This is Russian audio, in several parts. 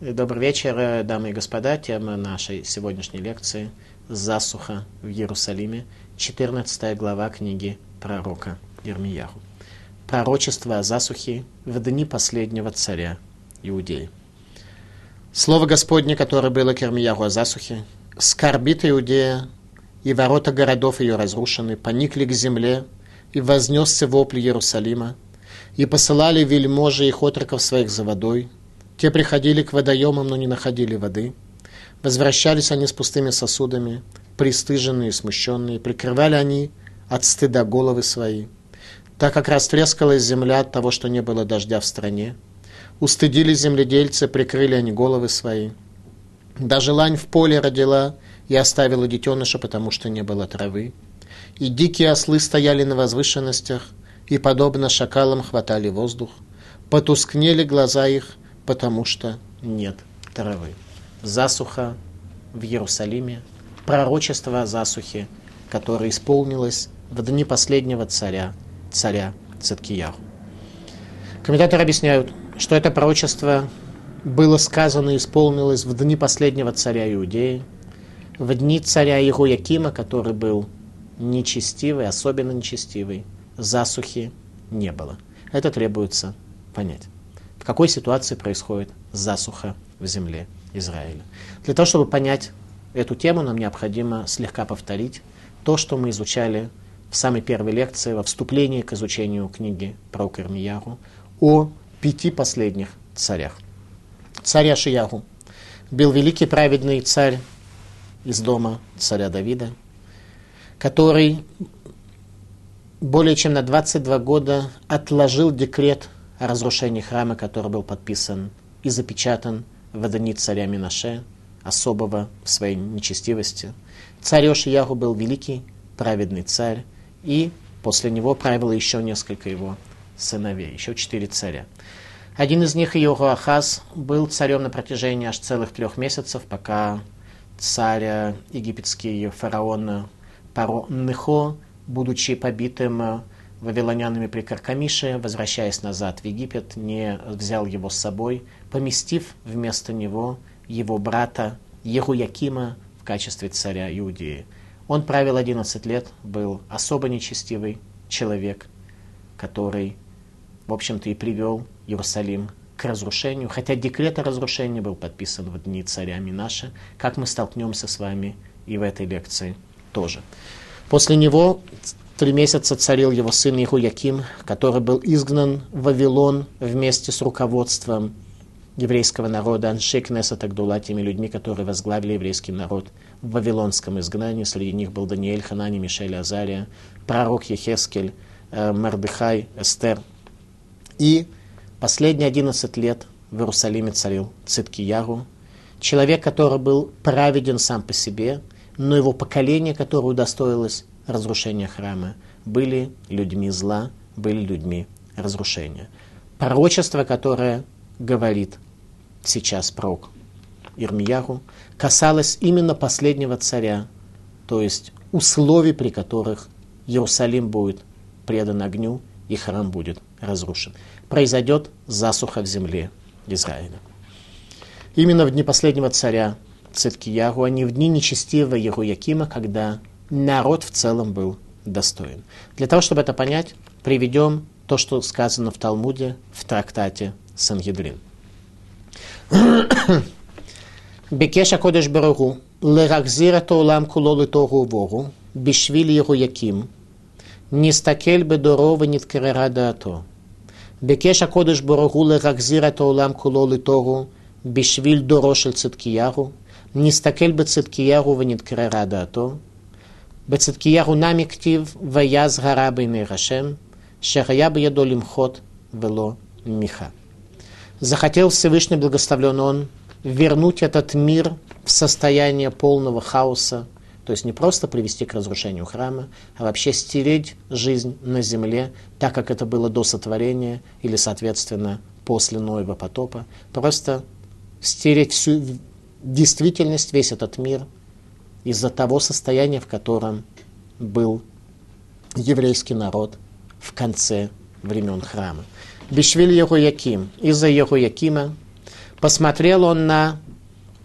Добрый вечер, дамы и господа. Тема нашей сегодняшней лекции «Засуха в Иерусалиме», 14 глава книги пророка Ермияху. Пророчество о засухе в дни последнего царя Иудеи. Слово Господне, которое было к Ермияху о засухе, «Скорбит Иудея, и ворота городов ее разрушены, поникли к земле, и вознесся вопль Иерусалима, и посылали вельможи их отроков своих за водой, те приходили к водоемам, но не находили воды. Возвращались они с пустыми сосудами, пристыженные и смущенные. Прикрывали они от стыда головы свои. Так как растрескалась земля от того, что не было дождя в стране, устыдили земледельцы, прикрыли они головы свои. Даже лань в поле родила и оставила детеныша, потому что не было травы. И дикие ослы стояли на возвышенностях, и, подобно шакалам, хватали воздух. Потускнели глаза их, потому что нет травы. Засуха в Иерусалиме, пророчество о засухе, которое исполнилось в дни последнего царя, царя Циткияху. Комментаторы объясняют, что это пророчество было сказано и исполнилось в дни последнего царя Иудеи, в дни царя Иероякима, который был нечестивый, особенно нечестивый, засухи не было. Это требуется понять в какой ситуации происходит засуха в земле Израиля. Для того, чтобы понять эту тему, нам необходимо слегка повторить то, что мы изучали в самой первой лекции, во вступлении к изучению книги про Кармияру о пяти последних царях. Царь Ашиягу был великий праведный царь из дома царя Давида, который более чем на 22 года отложил декрет о разрушении храма, который был подписан и запечатан в дни царя Минаше, особого в своей нечестивости. Царь Ошияху был великий, праведный царь, и после него правило еще несколько его сыновей, еще четыре царя. Один из них, Йохуахаз, был царем на протяжении аж целых трех месяцев, пока царь египетский фараон Паро Нехо, будучи побитым вавилонянами при Каркамише, возвращаясь назад в Египет, не взял его с собой, поместив вместо него его брата Егуякима в качестве царя Иудеи. Он правил 11 лет, был особо нечестивый человек, который, в общем-то, и привел Иерусалим к разрушению, хотя декрет о разрушении был подписан в дни царя Минаша, как мы столкнемся с вами и в этой лекции тоже. После него Три месяца царил его сын Ихуяким, который был изгнан в Вавилон вместе с руководством еврейского народа Аншик Несет Агдула, теми людьми, которые возглавили еврейский народ в вавилонском изгнании. Среди них был Даниэль, Ханани, Мишель, Азария, пророк Ехескель, э, Мардыхай, Эстер. И последние 11 лет в Иерусалиме царил Циткияру, человек, который был праведен сам по себе, но его поколение, которое удостоилось разрушения храма, были людьми зла, были людьми разрушения. Пророчество, которое говорит сейчас пророк Ирмияру, касалось именно последнего царя, то есть условий, при которых Иерусалим будет предан огню и храм будет разрушен. Произойдет засуха в земле Израиля. Именно в дни последнего царя Циткияру, а не в дни нечестивого Яруякима, когда народ в целом был достоин. Для того, чтобы это понять, приведем то, что сказано в Талмуде в трактате Сангидрин. Бекеша Кодеш Берегу, Лерахзира Таулам Кулолы Тогу Вору, Бишвили Яким, Нистакель Бедорова Ниткерерада Ато. Бекеша Кодеш Берегу, Лерахзира Таулам Кулолы Тогу, Бишвиль Дорошель Циткияру, Нистакель Бецидкияру Ваниткерерада Ато. בצדקיהו ונתקררה דעתו. בצדקיהו נמי כתיב, ויזהרה בעיני השם, שהיה בידו למחות ולא מיכה. Захотел Всевышний, благословлен Он, вернуть этот мир в состояние полного хаоса, то есть не просто привести к разрушению храма, а вообще стереть жизнь на земле, так как это было до сотворения или, соответственно, после Ноева потопа. Просто стереть всю действительность, весь этот мир – из-за того состояния, в котором был еврейский народ в конце времен храма. Бишвиль Егояким. Из-за Егоякима посмотрел он на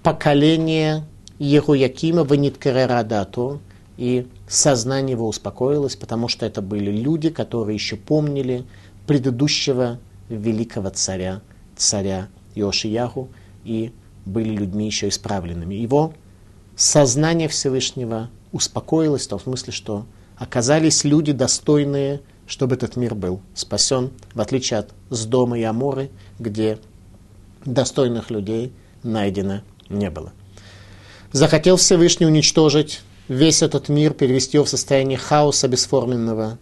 поколение Ехуякима Ваниткарерадату, и сознание его успокоилось, потому что это были люди, которые еще помнили предыдущего великого царя, царя Иошияху, и были людьми еще исправленными. Его сознание Всевышнего успокоилось в том смысле, что оказались люди достойные, чтобы этот мир был спасен, в отличие от Сдома и Аморы, где достойных людей найдено не было. Захотел Всевышний уничтожить весь этот мир, перевести его в состояние хаоса бесформенного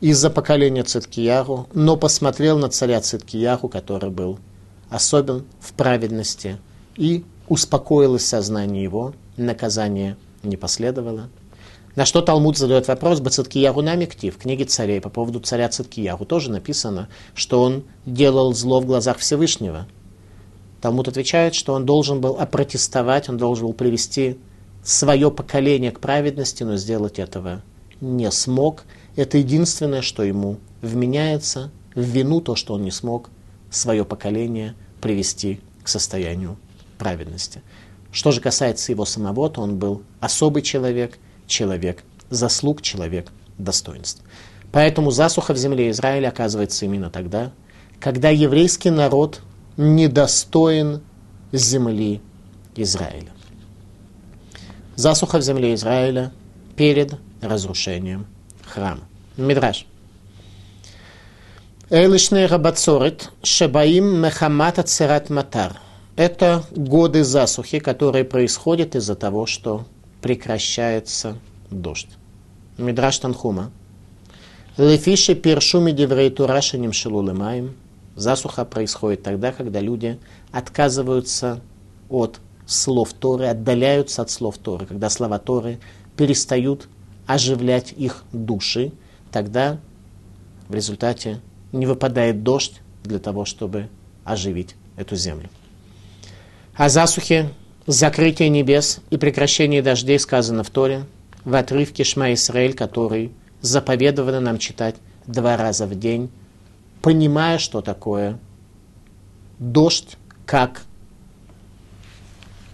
из-за поколения Циткияру, но посмотрел на царя Циткияру, который был особен в праведности, и успокоилось сознание его, наказание не последовало. На что Талмуд задает вопрос, Бацаткияру намекти, в книге царей по поводу царя Циткияру тоже написано, что он делал зло в глазах Всевышнего. Талмуд отвечает, что он должен был опротестовать, он должен был привести свое поколение к праведности, но сделать этого не смог. Это единственное, что ему вменяется в вину, то, что он не смог свое поколение привести к состоянию праведности. Что же касается его самого, то он был особый человек, человек заслуг, человек достоинств. Поэтому засуха в земле Израиля оказывается именно тогда, когда еврейский народ недостоин земли Израиля. Засуха в земле Израиля перед разрушением храма. Мидраш. Эйлишный рабацорит шабаим мехамата церат матар – это годы засухи, которые происходят из-за того, что прекращается дождь. Мидраш Танхума. Лефиши першуми деврей тураши немшилулымаем. Засуха происходит тогда, когда люди отказываются от слов Торы, отдаляются от слов Торы. Когда слова Торы перестают оживлять их души, тогда в результате не выпадает дождь для того, чтобы оживить эту землю. О засухе, закрытии небес и прекращении дождей сказано в Торе, в отрывке Шма Исраэль, который заповедовано нам читать два раза в день, понимая, что такое дождь, как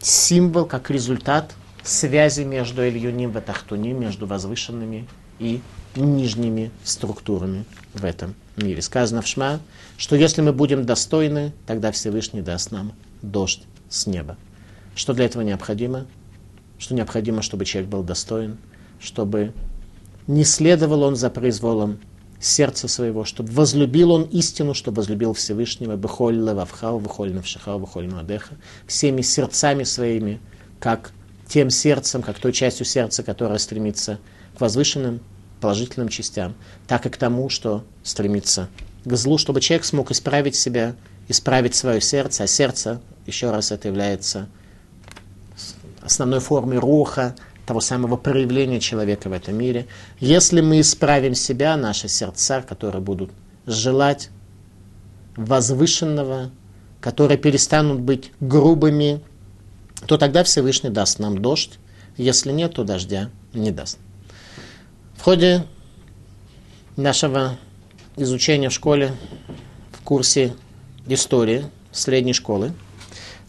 символ, как результат связи между Ильюним и Тахтуним, между возвышенными и нижними структурами в этом мире. Сказано в Шма, что если мы будем достойны, тогда Всевышний даст нам дождь с неба. Что для этого необходимо? Что необходимо, чтобы человек был достоин, чтобы не следовал он за произволом сердца своего, чтобы возлюбил он истину, чтобы возлюбил Всевышнего, бехоль левавхал, бехоль навшихал, бехоль надеха, всеми сердцами своими, как тем сердцем, как той частью сердца, которая стремится к возвышенным положительным частям, так и к тому, что стремится к злу, чтобы человек смог исправить себя, исправить свое сердце, а сердце еще раз, это является основной формой руха, того самого проявления человека в этом мире. Если мы исправим себя, наши сердца, которые будут желать возвышенного, которые перестанут быть грубыми, то тогда Всевышний даст нам дождь. Если нет, то дождя не даст. В ходе нашего изучения в школе, в курсе истории средней школы,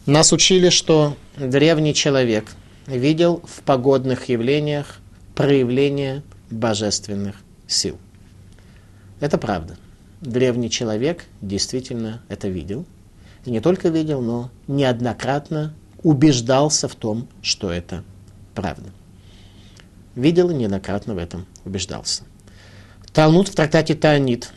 нас учили, что древний человек видел в погодных явлениях проявление божественных сил. Это правда. Древний человек действительно это видел. И не только видел, но неоднократно убеждался в том, что это правда. Видел и неоднократно в этом убеждался. Талмуд в трактате Таанит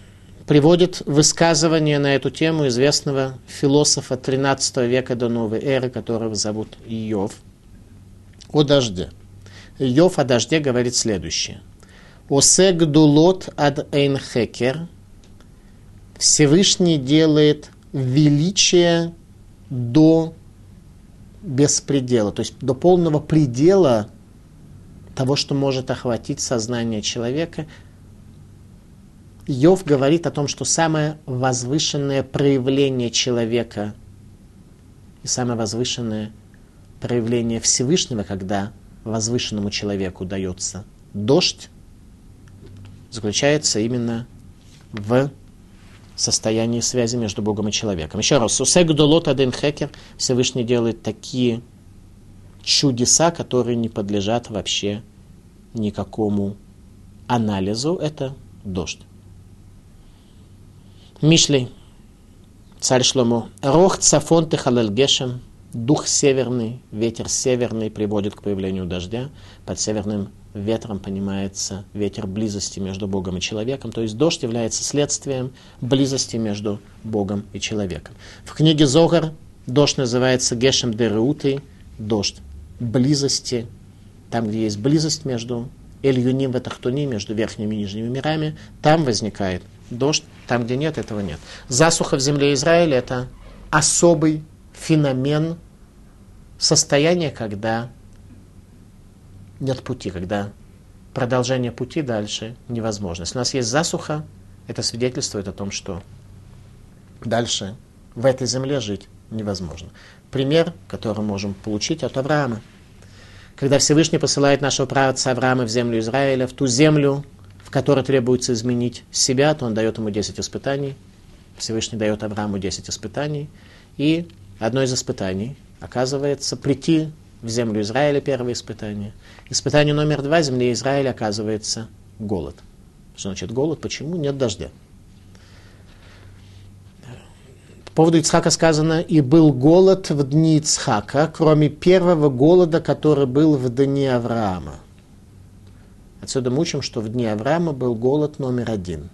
приводит высказывание на эту тему известного философа 13 века до новой эры, которого зовут Иов, о дожде. Иов о дожде говорит следующее. Осег дулот ад эйнхекер. Всевышний делает величие до беспредела, то есть до полного предела того, что может охватить сознание человека – Йов говорит о том, что самое возвышенное проявление человека и самое возвышенное проявление Всевышнего, когда возвышенному человеку дается дождь, заключается именно в состоянии связи между Богом и человеком. Еще раз, Сусек Долот Аден Хекер Всевышний делает такие чудеса, которые не подлежат вообще никакому анализу. Это дождь. Мишлей, царь Шломо. Рох цафон техалальгешем. Дух северный, ветер северный приводит к появлению дождя. Под северным ветром понимается ветер близости между Богом и человеком. То есть дождь является следствием близости между Богом и человеком. В книге Зогар дождь называется Гешем Дереутый, дождь близости, там, где есть близость между Эльюним и между верхними и нижними мирами, там возникает дождь, там, где нет, этого нет. Засуха в земле Израиля – это особый феномен состояния, когда нет пути, когда продолжение пути дальше невозможно. Если у нас есть засуха, это свидетельствует о том, что дальше в этой земле жить невозможно. Пример, который можем получить от Авраама. Когда Всевышний посылает нашего праотца Авраама в землю Израиля, в ту землю, в которой требуется изменить себя, то он дает ему 10 испытаний. Всевышний дает Аврааму 10 испытаний. И одно из испытаний оказывается прийти в землю Израиля, первое испытание. Испытание номер два, земле Израиля оказывается голод. Что значит голод? Почему? Нет дождя. По поводу Ицхака сказано, и был голод в дни Ицхака, кроме первого голода, который был в дни Авраама. Отсюда мы учим, что в дни Авраама был голод номер один.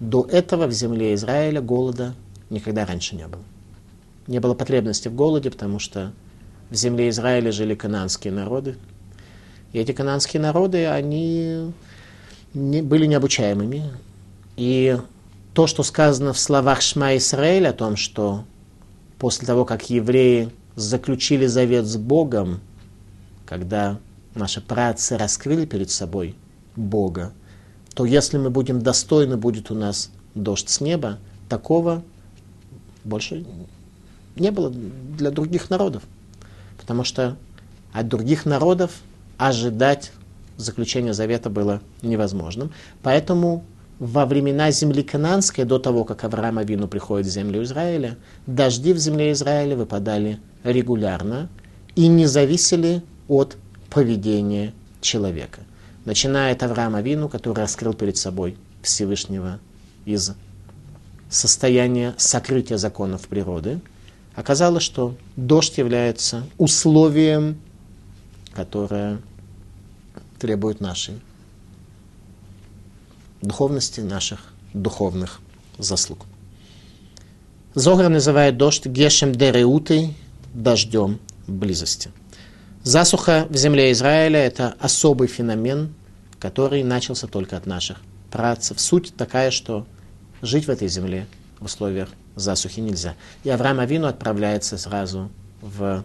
До этого в земле Израиля голода никогда раньше не было. Не было потребности в голоде, потому что в земле Израиля жили кананские народы. И эти кананские народы, они не, были необучаемыми. И то, что сказано в словах Шма Исраэль о том, что после того, как евреи заключили завет с Богом, когда наши працы раскрыли перед собой Бога, то если мы будем достойны, будет у нас дождь с неба, такого больше не было для других народов. Потому что от других народов ожидать заключения завета было невозможным. Поэтому во времена земли Кананской, до того, как Авраам Авину приходит в землю Израиля, дожди в земле Израиля выпадали регулярно и не зависели от поведения человека. Начиная от Авраама Авину, который раскрыл перед собой Всевышнего из состояния сокрытия законов природы, оказалось, что дождь является условием, которое требует нашей духовности, наших духовных заслуг. Зогра называет дождь гешем дереутой, дождем близости. Засуха в земле Израиля – это особый феномен, который начался только от наших працев. Суть такая, что жить в этой земле в условиях засухи нельзя. И Авраам Авину отправляется сразу в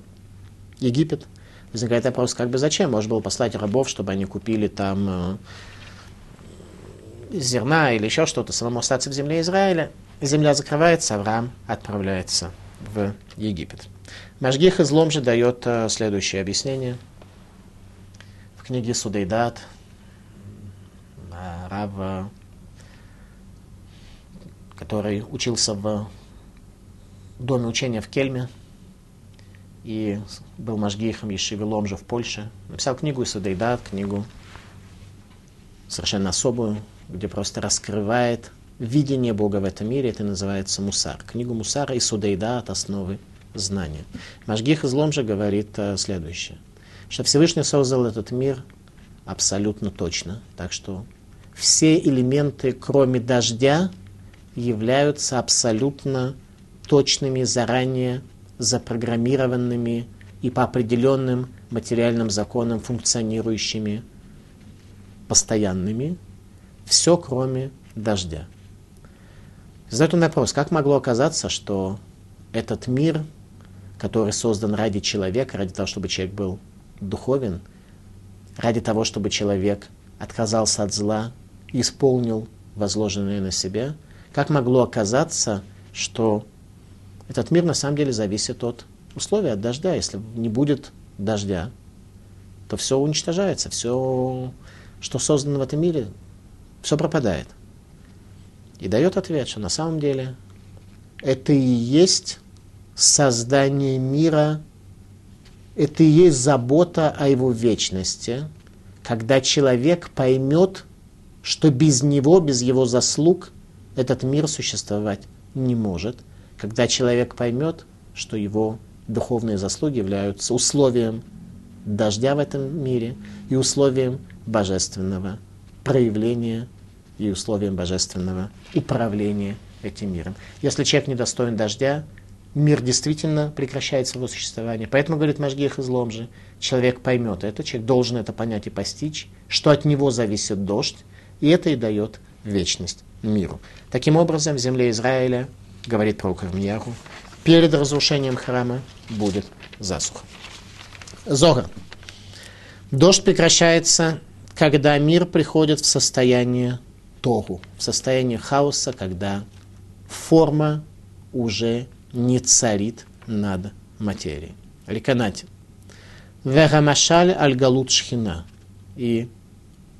Египет. Возникает вопрос, как бы зачем? Можно было послать рабов, чтобы они купили там э, зерна или еще что-то, самому остаться в земле Израиля. Земля закрывается, Авраам отправляется в Египет. Машгих излом же дает э, следующее объяснение. В книге Судейдат Рава который учился в доме учения в Кельме и был Машгихом Ешиве Ломжа в Польше. Написал книгу Исудейдат, книгу совершенно особую, где просто раскрывает видение Бога в этом мире. Это называется Мусар. Книгу Мусара и Судейдат основы знания. Машгих из Ломжа говорит э, следующее, что Всевышний создал этот мир абсолютно точно. Так что все элементы, кроме дождя, являются абсолютно точными, заранее запрограммированными и по определенным материальным законам функционирующими, постоянными, все кроме дождя. Задает он вопрос, как могло оказаться, что этот мир, который создан ради человека, ради того, чтобы человек был духовен, ради того, чтобы человек отказался от зла, исполнил возложенное на себя – как могло оказаться, что этот мир на самом деле зависит от условий, от дождя. Если не будет дождя, то все уничтожается, все, что создано в этом мире, все пропадает. И дает ответ, что на самом деле это и есть создание мира, это и есть забота о его вечности, когда человек поймет, что без него, без его заслуг этот мир существовать не может, когда человек поймет, что его духовные заслуги являются условием дождя в этом мире и условием божественного проявления и условием божественного управления этим миром. Если человек недостоин дождя, мир действительно прекращает свое существование. Поэтому, говорит Машгих излом же, человек поймет это, человек должен это понять и постичь, что от него зависит дождь, и это и дает вечность миру. Таким образом, в земле Израиля, говорит про Кармьяру, перед разрушением храма будет засуха. Зора. Дождь прекращается, когда мир приходит в состояние тогу, в состояние хаоса, когда форма уже не царит над материей. Ликанати. Верамашаль аль-галут шхина. И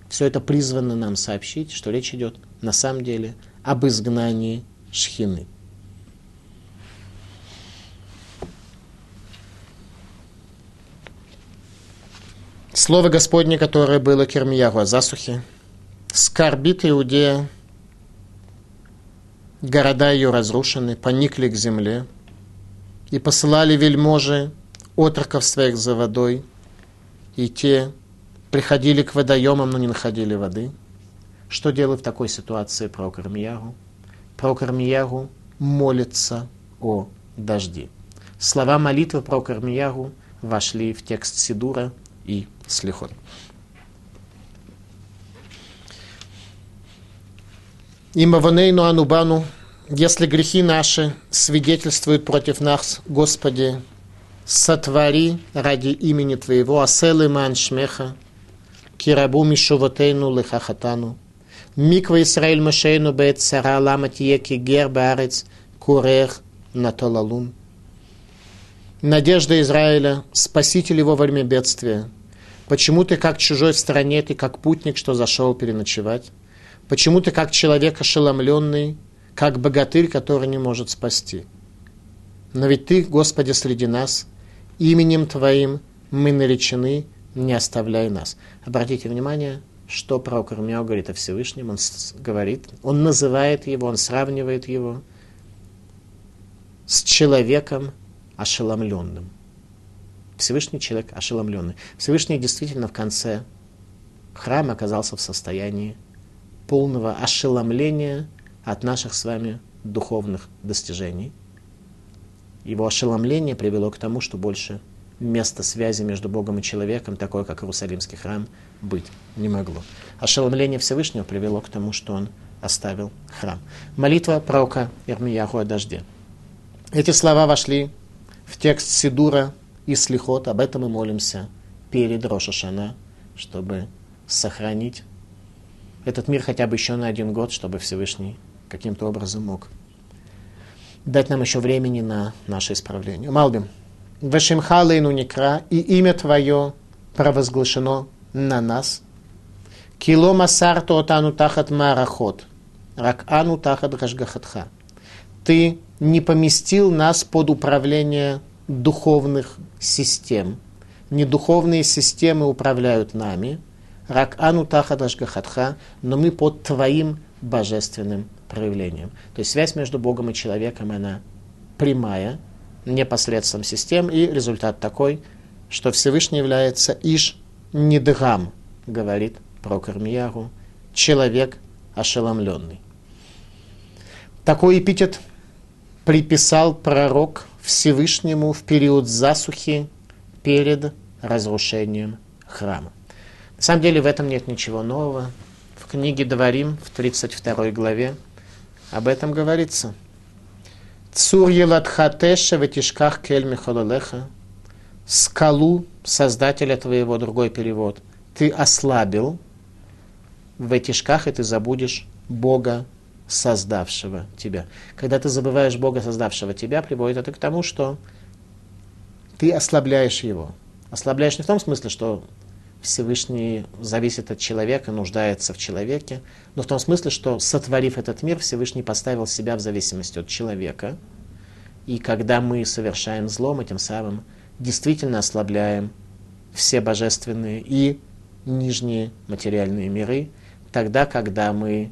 все это призвано нам сообщить, что речь идет на самом деле об изгнании шхины. Слово Господне, которое было Кермиягу о засухе, скорбит Иудея, города ее разрушены, поникли к земле, и посылали вельможи отроков своих за водой, и те приходили к водоемам, но не находили воды. Что делать в такой ситуации пророк Ирмиягу? Пророк Ирмиягу молится о дожди. Слова молитвы про Кармиягу вошли в текст Сидура и Слихот. Имаванейну Анубану, если грехи наши свидетельствуют против нас, Господи, сотвори ради имени Твоего, аселы ман шмеха, кирабу мишуватейну лихахатану. Миква Исраиль Мошейну бет цара лама тиеки гер баарец курех натолалун. Надежда Израиля, спаситель его во время бедствия. Почему ты как чужой в стране, ты как путник, что зашел переночевать? Почему ты как человек ошеломленный, как богатырь, который не может спасти? Но ведь ты, Господи, среди нас, именем Твоим мы наречены, не оставляй нас. Обратите внимание, что пророк Ирмияу говорит о Всевышнем. Он говорит, он называет его, он сравнивает его с человеком ошеломленным. Всевышний человек ошеломленный. Всевышний действительно в конце храма оказался в состоянии полного ошеломления от наших с вами духовных достижений. Его ошеломление привело к тому, что больше место связи между Богом и человеком, такое как Иерусалимский храм, быть не могло. Ошеломление Всевышнего привело к тому, что он оставил храм. Молитва пророка Ирмияху о дожде. Эти слова вошли в текст Сидура и Слихот. Об этом мы молимся перед Рошашана, чтобы сохранить этот мир хотя бы еще на один год, чтобы Всевышний каким-то образом мог дать нам еще времени на наше исправление. Малбим. Вешимхалейну некра, и имя Твое провозглашено на нас. Кило масарту отану тахат марахот, рак ану тахат гашгахатха. Ты не поместил нас под управление духовных систем. Не духовные системы управляют нами. Рак ану гашгахатха, но мы под Твоим божественным проявлением. То есть связь между Богом и человеком, она прямая, непосредством систем, и результат такой, что Всевышний является Иш Нидгам, говорит про Кармияру, человек ошеломленный. Такой эпитет приписал пророк Всевышнему в период засухи перед разрушением храма. На самом деле в этом нет ничего нового. В книге Дворим в 32 главе об этом говорится – Цур еладхатеша в этишках кель михололеха. Скалу создателя твоего, другой перевод, ты ослабил в этишках, и ты забудешь Бога, создавшего тебя. Когда ты забываешь Бога, создавшего тебя, приводит это к тому, что ты ослабляешь его. Ослабляешь не в том смысле, что Всевышний зависит от человека, нуждается в человеке, но в том смысле, что сотворив этот мир, Всевышний поставил себя в зависимости от человека. И когда мы совершаем зло, мы тем самым действительно ослабляем все божественные и нижние материальные миры. Тогда, когда мы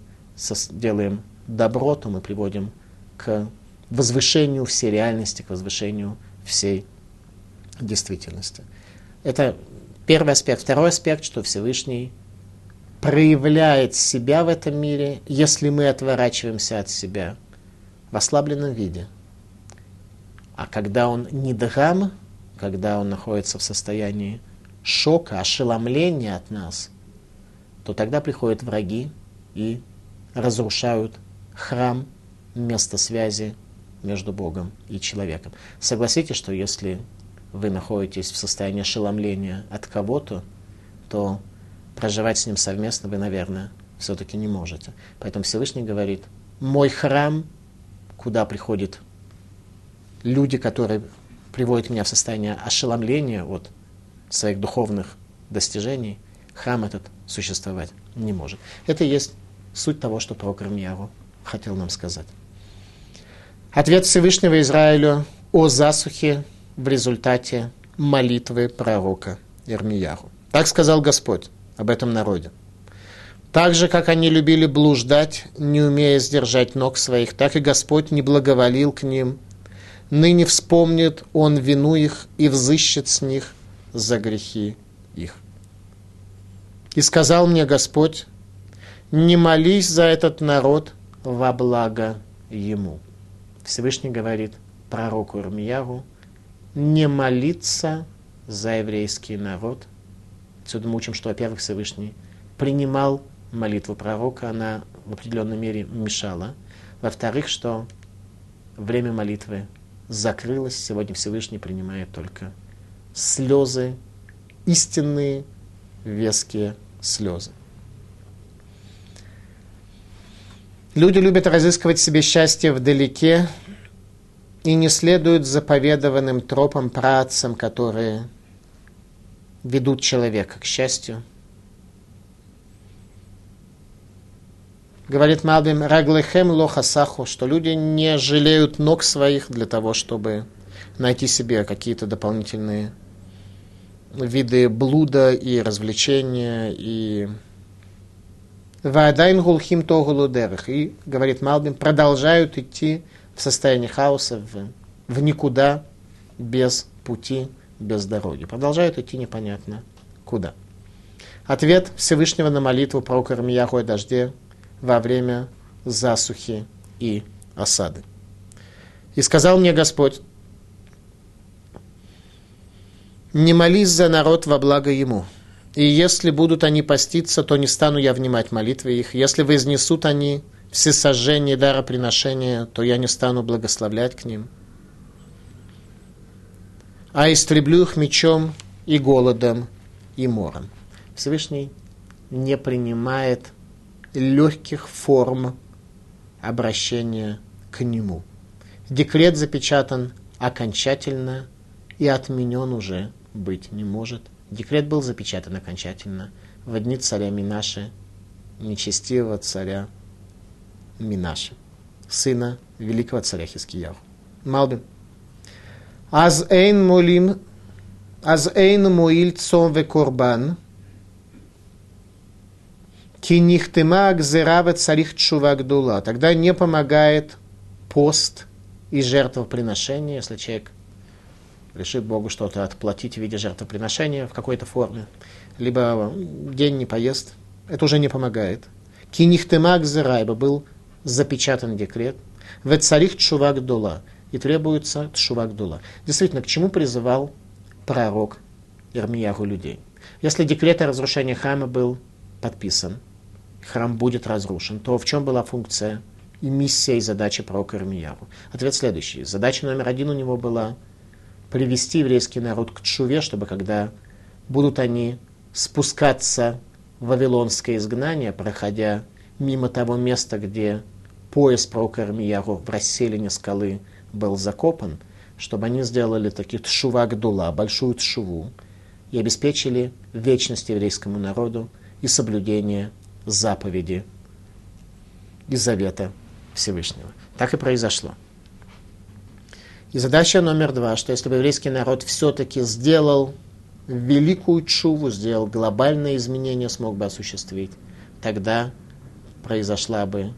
делаем добро, то мы приводим к возвышению всей реальности, к возвышению всей действительности. Это Первый аспект. Второй аспект, что Всевышний проявляет себя в этом мире, если мы отворачиваемся от себя в ослабленном виде. А когда он не драм, когда он находится в состоянии шока, ошеломления от нас, то тогда приходят враги и разрушают храм, место связи между Богом и человеком. Согласитесь, что если вы находитесь в состоянии ошеломления от кого-то, то проживать с ним совместно вы, наверное, все-таки не можете. Поэтому Всевышний говорит, мой храм, куда приходят люди, которые приводят меня в состояние ошеломления от своих духовных достижений, храм этот существовать не может. Это и есть суть того, что пророк Ирмияру хотел нам сказать. Ответ Всевышнего Израилю о засухе в результате молитвы пророка Ирмияру. Так сказал Господь об этом народе. Так же, как они любили блуждать, не умея сдержать ног своих, так и Господь не благоволил к ним. Ныне вспомнит Он вину их и взыщет с них за грехи их. И сказал мне Господь, не молись за этот народ во благо ему. Всевышний говорит пророку Ирмияру, не молиться за еврейский народ. Отсюда мы учим, что, во-первых, Всевышний принимал молитву пророка, она в определенной мере мешала. Во-вторых, что время молитвы закрылось, сегодня Всевышний принимает только слезы, истинные, веские слезы. Люди любят разыскивать себе счастье вдалеке, и не следуют заповедованным тропам працам, которые ведут человека к счастью. Говорит Малбим, раглехем лохасаху, что люди не жалеют ног своих для того, чтобы найти себе какие-то дополнительные виды блуда и развлечения, и Вадайн гулхим тогулудерах. И, говорит Малбим, продолжают идти в состоянии хаоса, в, в никуда, без пути, без дороги. Продолжают идти непонятно куда. Ответ Всевышнего на молитву про Кармияху о дожде во время засухи и осады. И сказал мне Господь, не молись за народ во благо ему. И если будут они поститься, то не стану я внимать молитвы их. Если вознесут они все сожжения и дароприношения, то я не стану благословлять к ним. А истреблю их мечом и голодом и мором. Всевышний не принимает легких форм обращения к нему. Декрет запечатан окончательно и отменен уже быть не может. Декрет был запечатан окончательно в дни царя Минаши, нечестивого царя Минаши, сына великого царя Хискияху. Малбим. Аз эйн молим, аз эйн моиль цом ве корбан, ки нихтема гзерава царих чува гдула. Тогда не помогает пост и жертвоприношение, если человек решит Богу что-то отплатить в виде жертвоприношения в какой-то форме, либо день не поест, это уже не помогает. Кинихтемак зерайба был запечатан декрет, в царих чувак дула, и требуется чувак дула. Действительно, к чему призывал пророк Ирмияру людей? Если декрет о разрушении храма был подписан, храм будет разрушен, то в чем была функция и миссия и задача пророка Ирмияру? Ответ следующий. Задача номер один у него была привести еврейский народ к чуве, чтобы когда будут они спускаться в вавилонское изгнание, проходя мимо того места, где пояс пророка Ирмияру в расселине скалы был закопан, чтобы они сделали такие тшува гдула, большую тшуву, и обеспечили вечность еврейскому народу и соблюдение заповеди и завета Всевышнего. Так и произошло. И задача номер два, что если бы еврейский народ все-таки сделал великую чуву, сделал глобальные изменения, смог бы осуществить, тогда произошла бы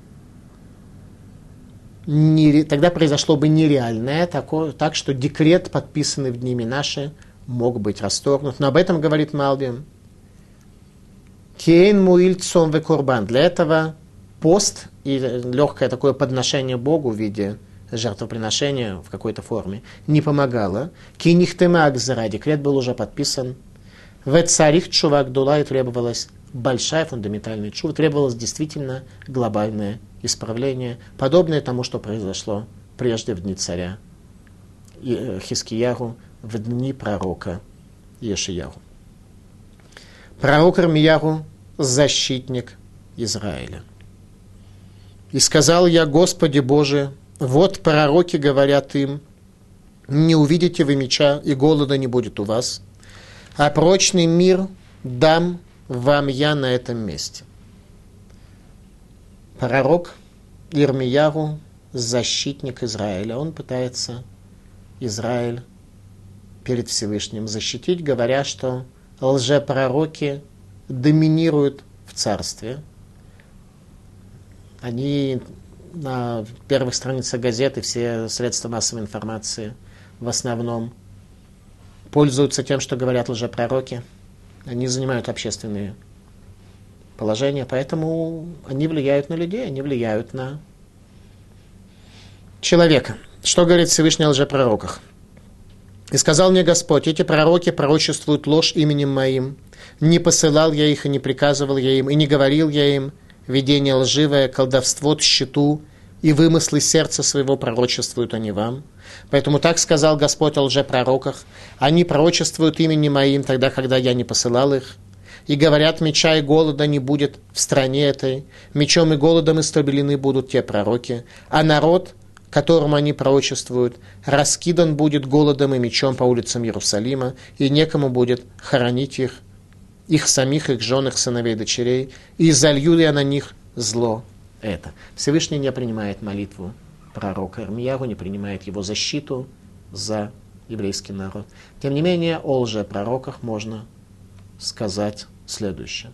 не, тогда произошло бы нереальное, такое, так что декрет, подписанный в дни наши, мог быть расторгнут. Но об этом говорит Малбим. Кейн муиль цом ве курбан. Для этого пост и легкое такое подношение Богу в виде жертвоприношения в какой-то форме не помогало. Кинихтемак заради декрет был уже подписан. В царих чувак дула и требовалась большая фундаментальная чува, требовалось действительно глобальное исправление, подобное тому, что произошло прежде в дни царя э, Хискиягу, в дни пророка Ешиягу. Пророк Армиягу – защитник Израиля. «И сказал я, Господи Боже, вот пророки говорят им, не увидите вы меча, и голода не будет у вас, а прочный мир дам вам я на этом месте. Пророк Ирмияру, защитник Израиля, он пытается Израиль перед Всевышним защитить, говоря, что лжепророки доминируют в царстве. Они на первых страницах газеты, все средства массовой информации в основном пользуются тем, что говорят лжепророки. Они занимают общественные положения, поэтому они влияют на людей, они влияют на человека. Что говорит Всевышний о лжепророках? «И сказал мне Господь, эти пророки пророчествуют ложь именем моим. Не посылал я их, и не приказывал я им, и не говорил я им, видение лживое, колдовство, тщету, и вымыслы сердца своего пророчествуют они вам. Поэтому так сказал Господь о лжепророках. Они пророчествуют именем моим тогда, когда я не посылал их. И говорят, меча и голода не будет в стране этой. Мечом и голодом истреблены будут те пророки. А народ, которому они пророчествуют, раскидан будет голодом и мечом по улицам Иерусалима, и некому будет хоронить их, их самих, их жен, их сыновей, дочерей, и залью я на них зло это. Всевышний не принимает молитву пророка Ирмияру, не принимает его защиту за еврейский народ. Тем не менее, о лжепророках можно сказать следующее.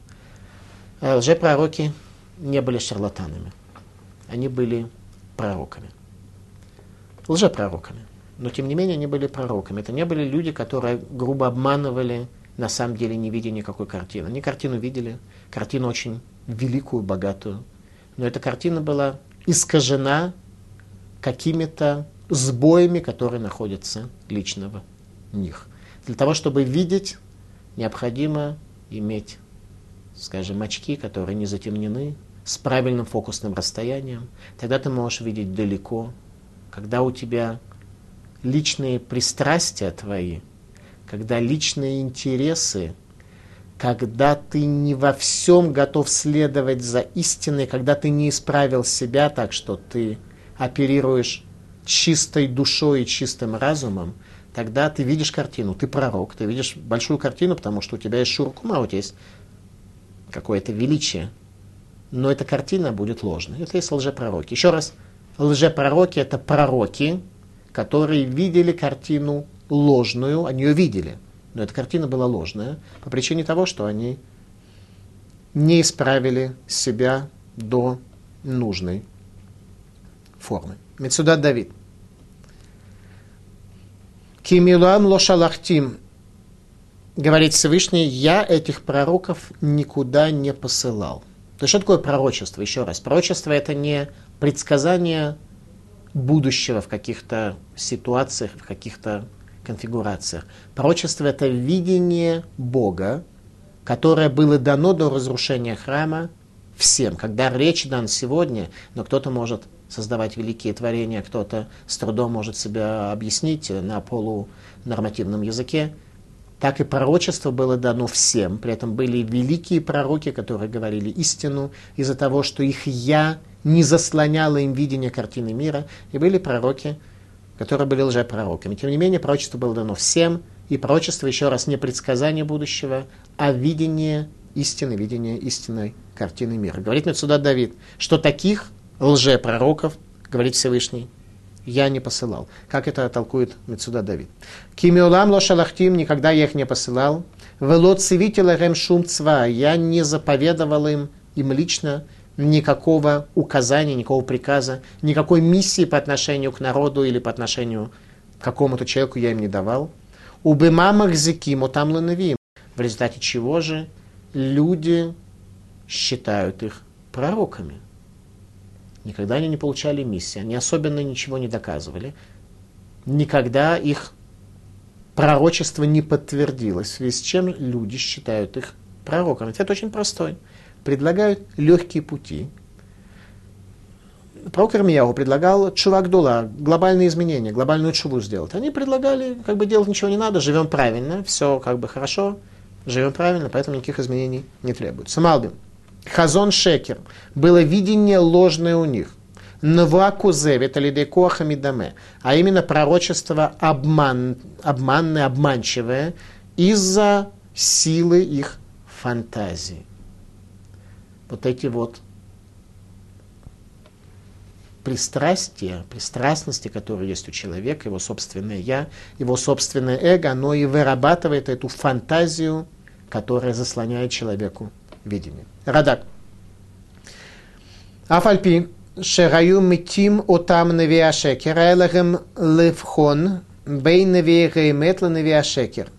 Э, лжепророки не были шарлатанами. Они были пророками. Лжепророками. Но, тем не менее, они были пророками. Это не были люди, которые грубо обманывали, на самом деле не видя никакой картины. Они картину видели, картину очень великую, богатую, но эта картина была искажена какими-то сбоями, которые находятся лично в них. Для того, чтобы видеть, необходимо иметь, скажем, очки, которые не затемнены, с правильным фокусным расстоянием. Тогда ты можешь видеть далеко. Когда у тебя личные пристрастия твои, когда личные интересы когда ты не во всем готов следовать за истиной, когда ты не исправил себя так, что ты оперируешь чистой душой и чистым разумом, тогда ты видишь картину, ты пророк, ты видишь большую картину, потому что у тебя есть шуркума, у тебя есть какое-то величие. Но эта картина будет ложной. Это есть лжепророки. Еще раз, лжепророки – это пророки, которые видели картину ложную, они ее видели – но эта картина была ложная по причине того, что они не исправили себя до нужной формы. Мецудат Давид. Кимилам лошалахтим. Говорит Всевышний, я этих пророков никуда не посылал. То есть что такое пророчество? Еще раз. Пророчество это не предсказание будущего в каких-то ситуациях, в каких-то конфигурациях. Пророчество – это видение Бога, которое было дано до разрушения храма всем. Когда речь дан сегодня, но кто-то может создавать великие творения, кто-то с трудом может себя объяснить на полунормативном языке, так и пророчество было дано всем. При этом были великие пророки, которые говорили истину из-за того, что их «я» не заслоняло им видение картины мира, и были пророки, которые были лжепророками. Тем не менее, пророчество было дано всем, И пророчество, еще раз, не предсказание будущего, а видение истины, видение истинной картины мира. Говорит мне сюда Давид, что таких лжепророков, говорит Всевышний, я не посылал. Как это толкует Мецуда Давид? Кимиолам лошалахтим, никогда я их не посылал. Велот цивителя шум цва, я не заповедовал им, им лично никакого указания, никакого приказа, никакой миссии по отношению к народу или по отношению к какому-то человеку я им не давал. Убымамах зиким там ланавим. В результате чего же люди считают их пророками. Никогда они не получали миссии, они особенно ничего не доказывали. Никогда их пророчество не подтвердилось, в связи с чем люди считают их пророками. Ответ очень простой. Предлагают легкие пути. Пророк Ирмияу предлагал чувак-дула, глобальные изменения, глобальную чуву сделать. Они предлагали, как бы делать ничего не надо, живем правильно, все как бы хорошо, живем правильно, поэтому никаких изменений не требуется. Малбин. Хазон Шекер. Было видение ложное у них. Навакузев, это лидекоха мидаме, а именно пророчество обман, обманное, обманчивое из-за силы их фантазии. Вот эти вот пристрастия, пристрастности, которые есть у человека, его собственное «я», его собственное эго, оно и вырабатывает эту фантазию, которая заслоняет человеку видение. Радак. Афальпи, шераю митим отам навия шекер, элахем левхон, бей ланавия шекер.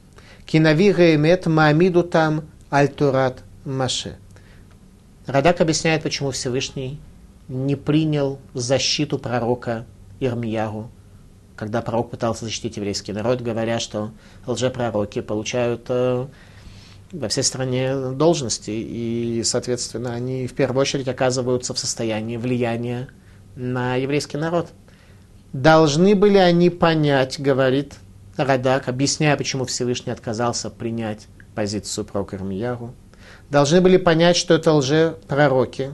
Кинави геймет маамиду там альтурат маше. Радак объясняет, почему Всевышний не принял защиту пророка Ирмиягу, когда пророк пытался защитить еврейский народ, говоря, что лжепророки получают э, во всей стране должности, и, соответственно, они в первую очередь оказываются в состоянии влияния на еврейский народ. Должны были они понять, говорит Радак, объясняя, почему Всевышний отказался принять позицию пророка Ирмияру. Должны были понять, что это лжепророки,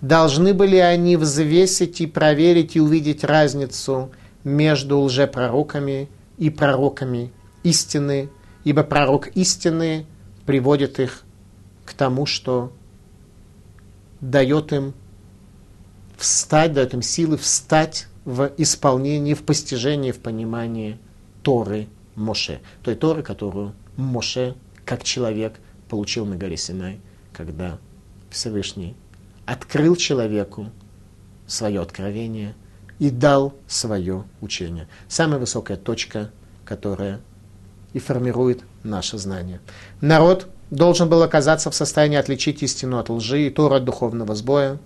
должны были они взвесить и проверить и увидеть разницу между лжепророками и пророками истины, ибо пророк истины приводит их к тому, что дает им встать, дает им силы встать в исполнении, в постижении, в понимании Торы Моше. Той Торы, которую Моше, как человек, получил на горе Синай, когда Всевышний открыл человеку свое откровение и дал свое учение. Самая высокая точка, которая и формирует наше знание. Народ должен был оказаться в состоянии отличить истину от лжи и Тору от духовного сбоя.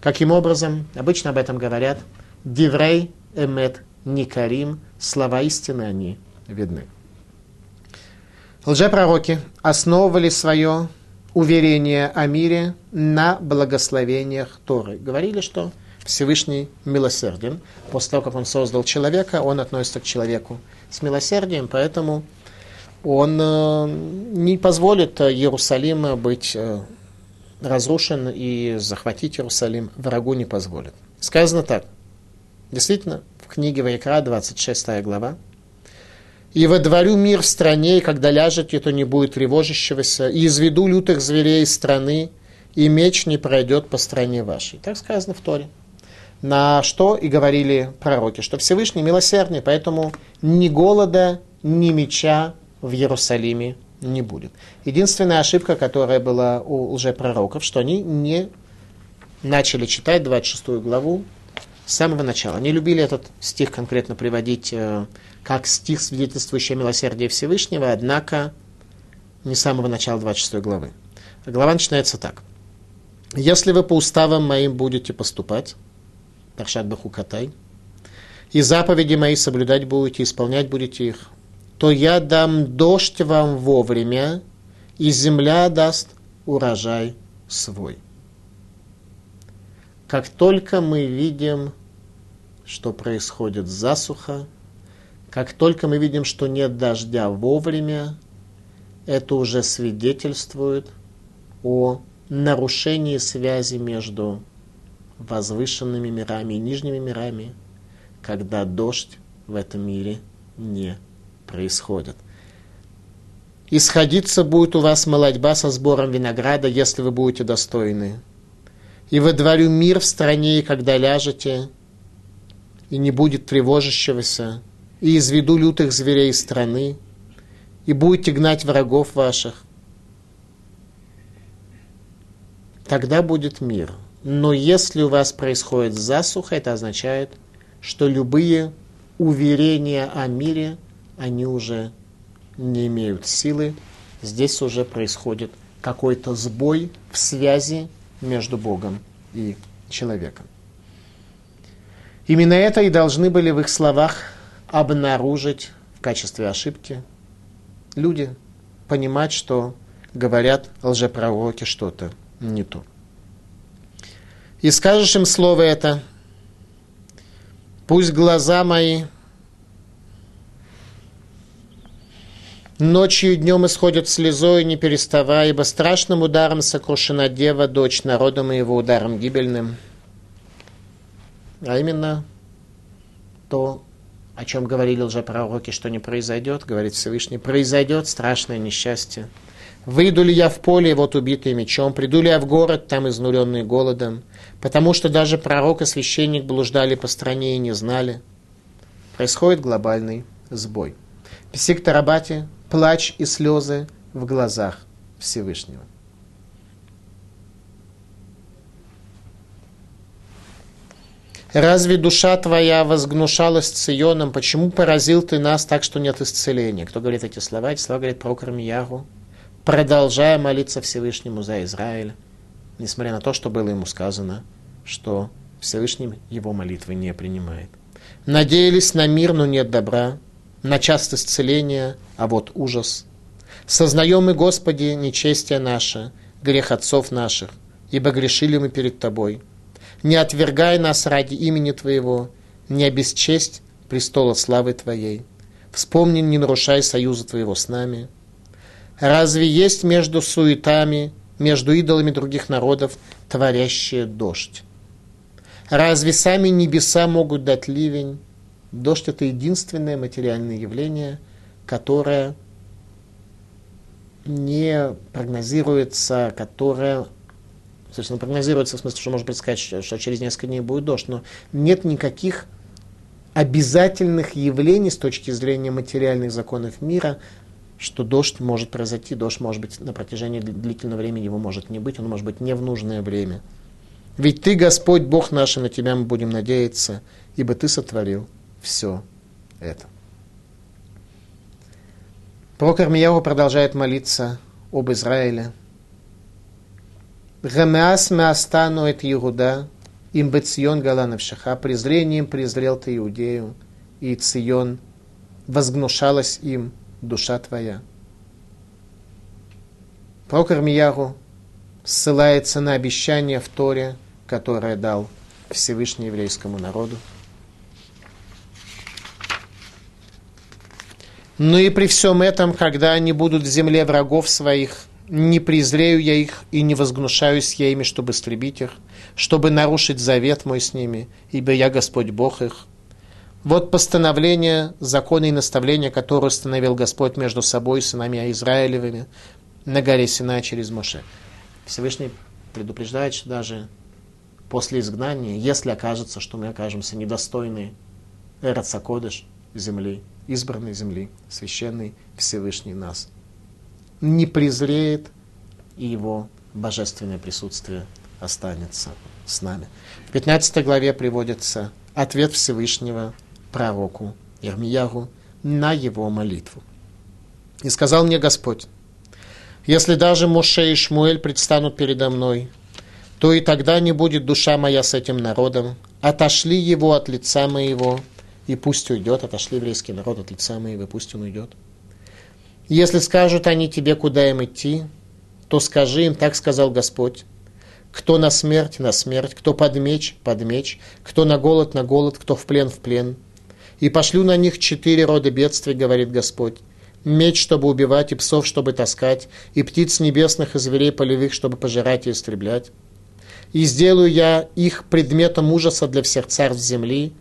Каким образом? Обычно об этом говорят. Диврей эмет никарим. Слова истины они видны. Лжепророки основывали свое уверение о мире на благословениях Торы. Говорили, что Всевышний милосерден. После того, как он создал человека, он относится к человеку с милосердием, поэтому он э, не позволит Иерусалиму быть э, разрушен и захватить Иерусалим врагу не позволит. Сказано так. Действительно, в книге Вайкра, 26 глава, и водворю мир в стране, и когда ляжете, то не будет тревожащегося, и изведу лютых зверей из страны, и меч не пройдет по стране вашей. Так сказано в Торе. На что и говорили пророки, что Всевышний милосердный, поэтому ни голода, ни меча в Иерусалиме не будет. Единственная ошибка, которая была у лжепророков, что они не начали читать 26 главу с самого начала. Они любили этот стих конкретно приводить э, как стих, свидетельствующий о милосердии Всевышнего, однако не с самого начала 26 главы. Глава начинается так. «Если вы по уставам моим будете поступать, Паршат Бахукатай, и заповеди мои соблюдать будете, исполнять будете их, то я дам дождь вам вовремя, и земля даст урожай свой. Как только мы видим, что происходит засуха, как только мы видим, что нет дождя вовремя, это уже свидетельствует о нарушении связи между возвышенными мирами и нижними мирами, когда дождь в этом мире не происходит. Исходиться будет у вас молодьба со сбором винограда, если вы будете достойны. И выдворю мир в стране, и когда ляжете, и не будет тревожащегося, и изведу лютых зверей из страны, и будете гнать врагов ваших. Тогда будет мир. Но если у вас происходит засуха, это означает, что любые уверения о мире, они уже не имеют силы, здесь уже происходит какой-то сбой в связи между Богом и человеком. Именно это и должны были в их словах обнаружить в качестве ошибки люди, понимать, что говорят лжепророки что-то не то. И скажешь им слово это, пусть глаза мои Ночью и днем исходят слезой, не переставая, ибо страшным ударом сокрушена дева, дочь народа моего ударом гибельным. А именно то, о чем говорили уже пророки, что не произойдет, говорит Всевышний, произойдет страшное несчастье. Выйду ли я в поле, вот убитый мечом, приду ли я в город, там изнуренный голодом, потому что даже пророк и священник блуждали по стране и не знали. Происходит глобальный сбой. Псик Тарабати плач и слезы в глазах Всевышнего. Разве душа твоя возгнушалась Ционом? Почему поразил ты нас так, что нет исцеления? Кто говорит эти слова? Эти слова говорит про Кармиягу, продолжая молиться Всевышнему за Израиль, несмотря на то, что было ему сказано, что Всевышний его молитвы не принимает. Надеялись на мир, но нет добра на час исцеления, а вот ужас. Сознаем мы, Господи, нечестие наше, грех отцов наших, ибо грешили мы перед Тобой. Не отвергай нас ради имени Твоего, не обесчесть престола славы Твоей. Вспомни, не нарушай союза Твоего с нами. Разве есть между суетами, между идолами других народов, творящие дождь? Разве сами небеса могут дать ливень, Дождь – это единственное материальное явление, которое не прогнозируется, которое Собственно, прогнозируется в смысле, что можно предсказать, что через несколько дней будет дождь, но нет никаких обязательных явлений с точки зрения материальных законов мира, что дождь может произойти, дождь может быть на протяжении длительного времени, его может не быть, он может быть не в нужное время. Ведь ты, Господь, Бог наш, и на тебя мы будем надеяться, ибо ты сотворил все это. Пророк Армияу продолжает молиться об Израиле. Гамеас меастану это Иуда, им бецион галанавшаха, презрением презрел ты Иудею, и Цион возгнушалась им душа твоя. Пророк Армияру ссылается на обещание в Торе, которое дал Всевышний еврейскому народу. Но и при всем этом, когда они будут в земле врагов своих, не презрею я их и не возгнушаюсь я ими, чтобы истребить их, чтобы нарушить завет мой с ними, ибо я Господь Бог их. Вот постановление, законы и наставления, которые установил Господь между собой и сынами Израилевыми на горе Сина через Моше. Всевышний предупреждает, что даже после изгнания, если окажется, что мы окажемся недостойны Эрацакодыш, земли, избранной земли, священный Всевышний нас, не презреет, и его божественное присутствие останется с нами. В 15 главе приводится ответ Всевышнего пророку Ермиягу на его молитву. «И сказал мне Господь, если даже Моше и Шмуэль предстанут передо мной, то и тогда не будет душа моя с этим народом. Отошли его от лица моего, и пусть уйдет, отошли еврейский народ от лица моего, пусть он уйдет. Если скажут они тебе, куда им идти, то скажи им, так сказал Господь, кто на смерть, на смерть, кто под меч, под меч, кто на голод, на голод, кто в плен, в плен. И пошлю на них четыре рода бедствий, говорит Господь. Меч, чтобы убивать, и псов, чтобы таскать, и птиц небесных, и зверей полевых, чтобы пожирать и истреблять. И сделаю я их предметом ужаса для всех царств земли,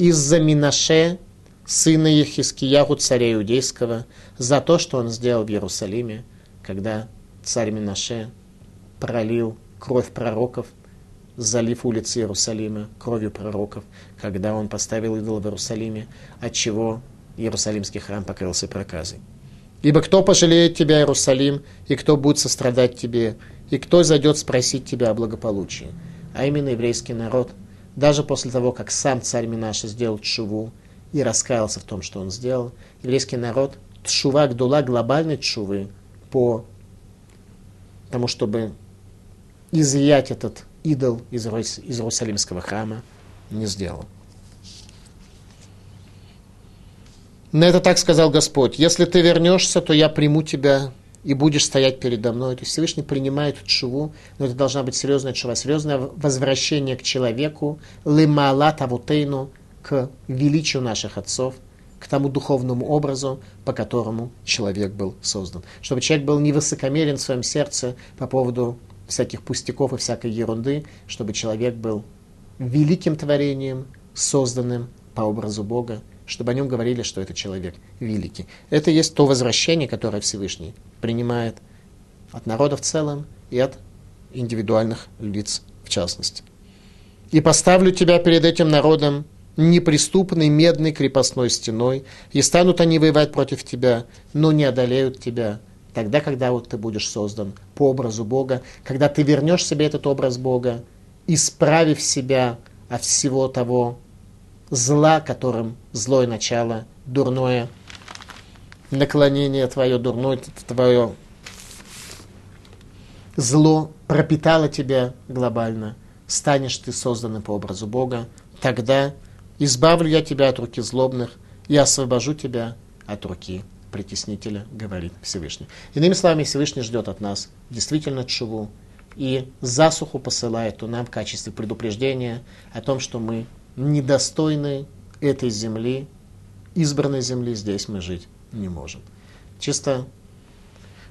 из-за Минаше, сына Ехискиягу, царя Иудейского, за то, что он сделал в Иерусалиме, когда царь Минаше пролил кровь пророков, залив улицы Иерусалима кровью пророков, когда он поставил идол в Иерусалиме, от чего Иерусалимский храм покрылся проказой. Ибо кто пожалеет тебя, Иерусалим, и кто будет сострадать тебе, и кто зайдет спросить тебя о благополучии? А именно еврейский народ, даже после того, как сам царь Минаша сделал чуву и раскаялся в том, что он сделал, еврейский народ, тшува гдула, глобальной чувы, по тому, чтобы изъять этот идол из, из Иерусалимского храма, не сделал. На это так сказал Господь. Если ты вернешься, то я приму тебя и будешь стоять передо мной. То есть Всевышний принимает чуву, но это должна быть серьезная чува, серьезное возвращение к человеку, лимала тавутейну, к величию наших отцов, к тому духовному образу, по которому человек был создан. Чтобы человек был не высокомерен в своем сердце по поводу всяких пустяков и всякой ерунды, чтобы человек был великим творением, созданным по образу Бога, чтобы о нем говорили, что это человек великий. Это есть то возвращение, которое Всевышний принимает от народа в целом и от индивидуальных лиц в частности. «И поставлю тебя перед этим народом неприступной медной крепостной стеной, и станут они воевать против тебя, но не одолеют тебя, тогда, когда вот ты будешь создан по образу Бога, когда ты вернешь себе этот образ Бога, исправив себя от всего того, зла, которым злое начало, дурное наклонение твое, дурное твое. Зло пропитало тебя глобально, станешь ты созданным по образу Бога, тогда избавлю я тебя от руки злобных и освобожу тебя от руки притеснителя, говорит Всевышний. Иными словами, Всевышний ждет от нас действительно чуву и засуху посылает нам в качестве предупреждения о том, что мы недостойны этой земли, избранной земли, здесь мы жить не можем. Чисто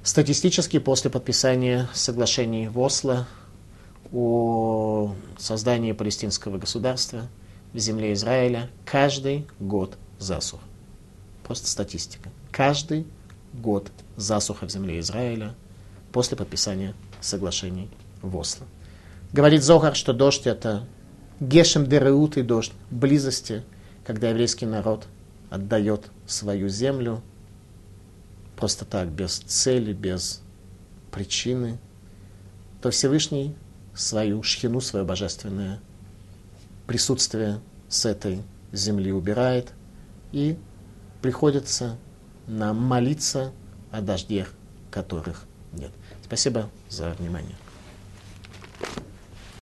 статистически после подписания соглашений в Осло о создании палестинского государства в земле Израиля каждый год засух. Просто статистика. Каждый год засуха в земле Израиля после подписания соглашений в Осло. Говорит Зохар, что дождь это Гешем Дереут и дождь близости, когда еврейский народ отдает свою землю просто так, без цели, без причины, то Всевышний свою шхину, свое божественное присутствие с этой земли убирает, и приходится нам молиться о дождях, которых нет. Спасибо за внимание.